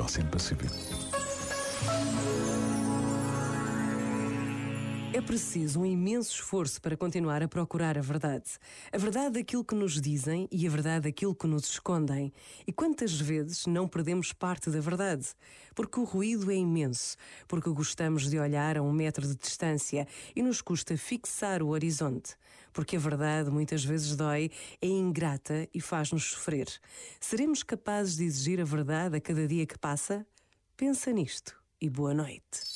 Oceano Pacífico. É preciso um imenso esforço para continuar a procurar a verdade. A verdade daquilo que nos dizem e a verdade daquilo que nos escondem. E quantas vezes não perdemos parte da verdade? Porque o ruído é imenso, porque gostamos de olhar a um metro de distância e nos custa fixar o horizonte. Porque a verdade muitas vezes dói, é ingrata e faz-nos sofrer. Seremos capazes de exigir a verdade a cada dia que passa? Pensa nisto e boa noite.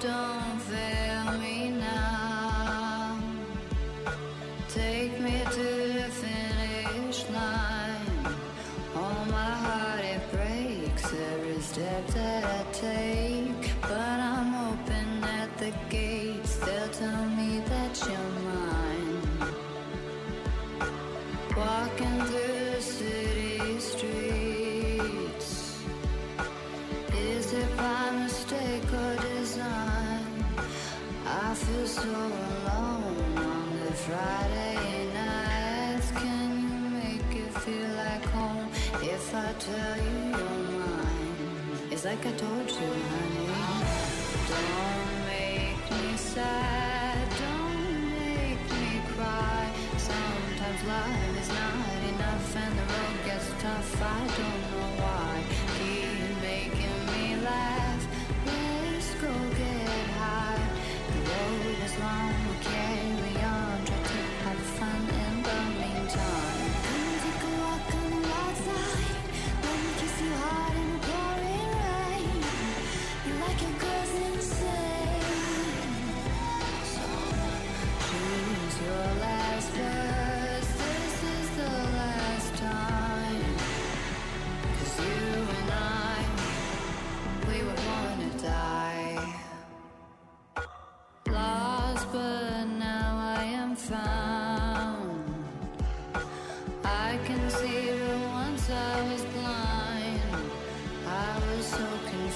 Don't fail me now. Take me to the finish line. Oh, my heart it breaks every step that I take. But I'm hoping at the gates they'll tell me that you're mine. Walking through the city streets. Is it I feel so alone on the Friday nights. Can you make it feel like home if I tell you you're mine? It's like I told you, honey. Don't make me sad. Don't make me cry. Sometimes life is not enough and the road gets tough. I don't know why.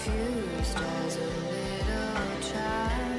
Confused as a little child,